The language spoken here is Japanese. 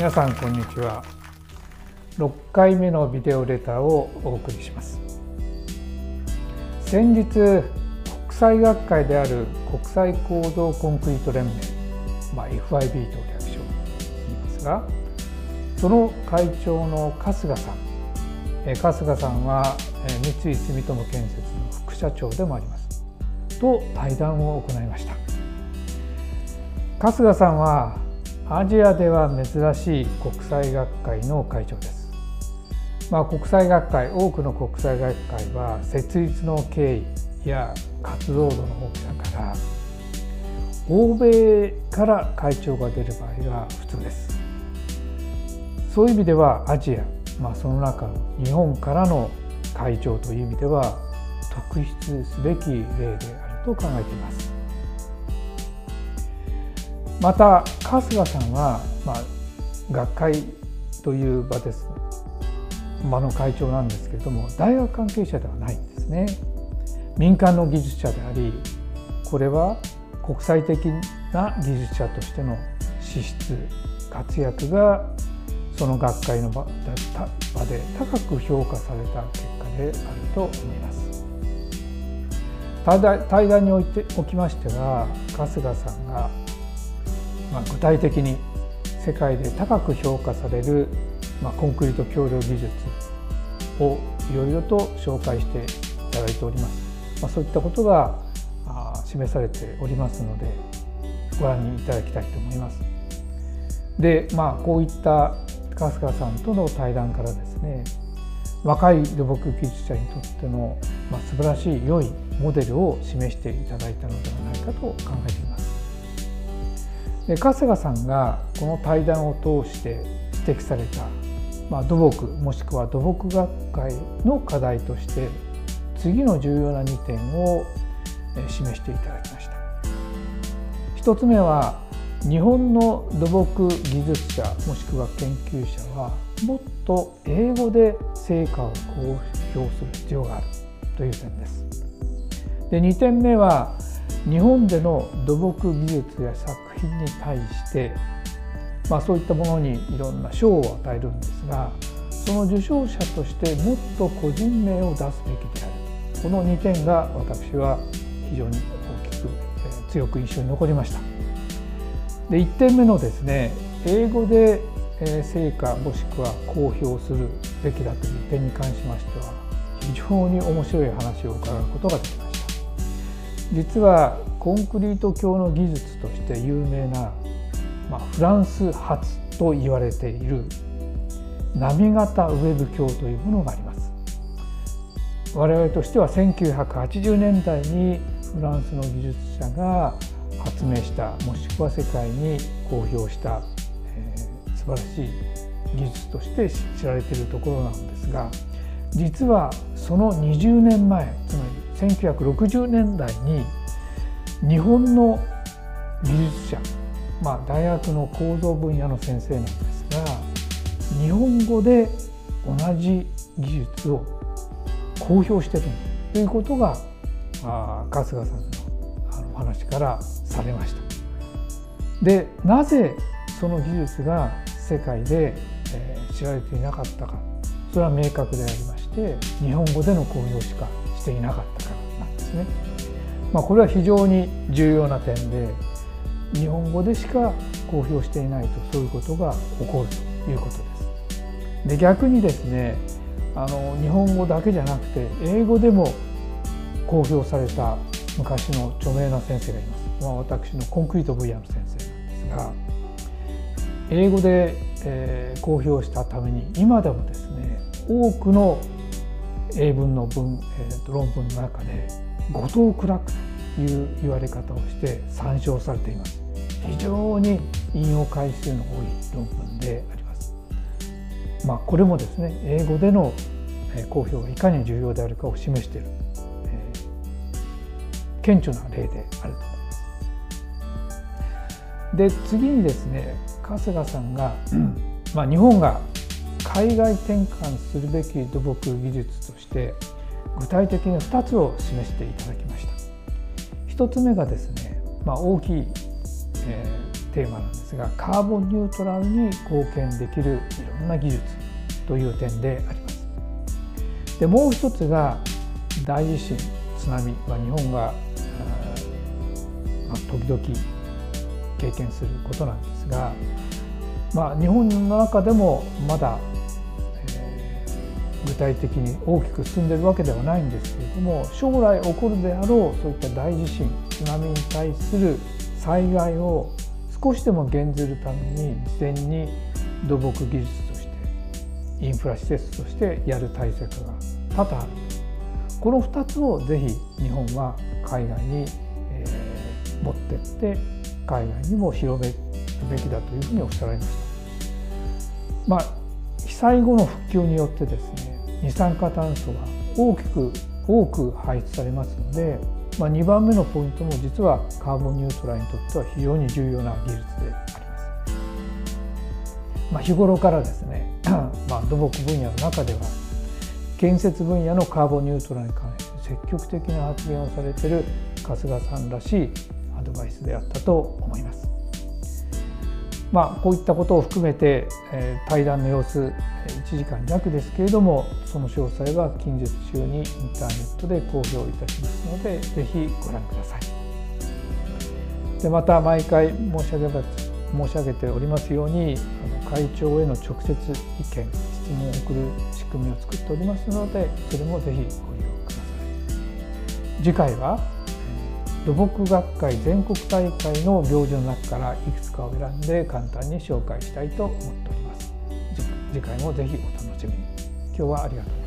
皆さんこんにちは。6回目のビデオレターをお送りします。先日国際学会である国際構造コンクリート連盟、まあ、FIB と略称言いますがその会長の春日さん春日さんは三井住友建設の副社長でもあります。と対談を行いました。春日さんはアジアでは珍しい国際学会の会長です。まあ、国際学会多くの国際学会は設立の経緯や活動度の大きさから欧米から会長が出る場合が普通です。そういう意味ではアジア、まあ、その中の日本からの会長という意味では特筆すべき例であると考えています。また春日さんは、まあ、学会という場です。場の会長なんですけれども大学関係者ではないんですね。民間の技術者でありこれは国際的な技術者としての資質活躍がその学会の場で高く評価された結果であると思います。対談においておきましては春日さんがまあ、具体的に世界で高く評価される、まあ、コンクリート橋梁技術をいろいろと紹介していただいております。まあ、そういったことが示されておりますのでご覧いただきたいと思います。でまあこういった春日さんとの対談からですね若い土木技術者にとっての、まあ、素晴らしい良いモデルを示していただいたのではないかと考えています。で春日さんがこの対談を通して指摘された、まあ、土木もしくは土木学会の課題として次の重要な2点を示していただきました。1つ目は日本の土木技術者もしくは研究者はもっと英語で成果を公表する必要があるという点です。で2点目は日本での土木技術や作品に対して、まあ、そういったものにいろんな賞を与えるんですがその受賞者としてもっと個人名を出すべきであるこの2点が私は非常に大きく、強く印象に残りました。で1点目のですね英語で成果もしくは公表するべきだという点に関しましては非常に面白い話を伺うことができました。実はコンクリート橋の技術として有名な、まあ、フランス発と言われている波型ウェブ橋というものがあります。我々としては1980年代にフランスの技術者が発明したもしくは世界に公表した、えー、素晴らしい技術として知られているところなんですが実はその20年前つまり1960年代に日本の技術者、まあ、大学の構造分野の先生なんですが日本語で同じ技術を公表してるということがあ春日さんの話からされました。でなぜその技術が世界で、えー、知られていなかったか。それは明確でありまして日本語での公表しかしていなかったですね。まあ、これは非常に重要な点で日本語でしか公表していないとそういうことが起こるということです。で逆にですねあの日本語だけじゃなくて英語でも公表された昔の著名な先生がいます。まあ、私のコンクリート分野の先生なんですが英語で、えー、公表したために今でもですね多くの英文の文、えー、論文の中で後藤クラックという言われ方をして参照されています。非常に引用回数の多い論文であります。まあこれもですね英語での公表がいかに重要であるかを示している、えー、顕著な例であると。思いますで次にですね春日さんが、まあ、日本が海外転換するべき土木技術として具体的に2つを示していただきました1つ目がですね、まあ、大きい、えテーマなんですがカーボンニュートラルに貢献できるいろんな技術という点であります。でもう一つが大地震津波、まあ、日本が、まあ、時々経験することなんですが、まあ、日本の中でもまだ、具体的に大きく進んでいるわけではないんですけれども将来起こるであろうそういった大地震津波に対する災害を少しでも減ずるために事前に土木技術としてインフラ施設としてやる対策が多々あるこの2つをぜひ日本は海外に、えー、持ってって海外にも広めるべきだというふうにおっしゃられました。まあ、災後の復旧によってですね二酸化炭素が大きく多く排出されますので、まあ、2番目のポイントも実はカーボンニュートラルにとっては非常に重要な技術であります。まあ、日頃からですね、まあ、土木分野の中では建設分野のカーボンニュートラルに関して積極的な発言をされている春日さんらしいアドバイスであったと思います。まあ、こういったことを含めて、えー、対談の様子1時間弱ですけれどもその詳細は近日中にインターネットで公表いたしますのでぜひご覧ください。でまた毎回申し上げ申し上げておりますようにあの会長への直接意見質問を送る仕組みを作っておりますのでそれもぜひご利用ください。次回は土木学会全国大会の行事の中からいくつかを選んで簡単に紹介したいと思っております。次回もぜひお楽しみに。今日はありがとう。